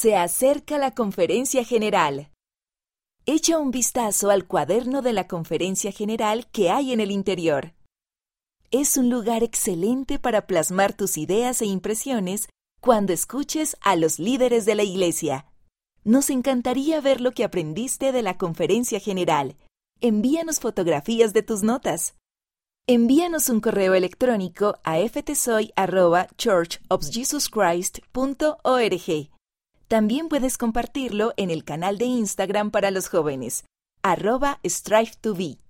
Se acerca la conferencia general. Echa un vistazo al cuaderno de la conferencia general que hay en el interior. Es un lugar excelente para plasmar tus ideas e impresiones cuando escuches a los líderes de la iglesia. Nos encantaría ver lo que aprendiste de la conferencia general. Envíanos fotografías de tus notas. Envíanos un correo electrónico a ftsoy.churchofjesuschrist.org. También puedes compartirlo en el canal de Instagram para los jóvenes, arroba strive to be.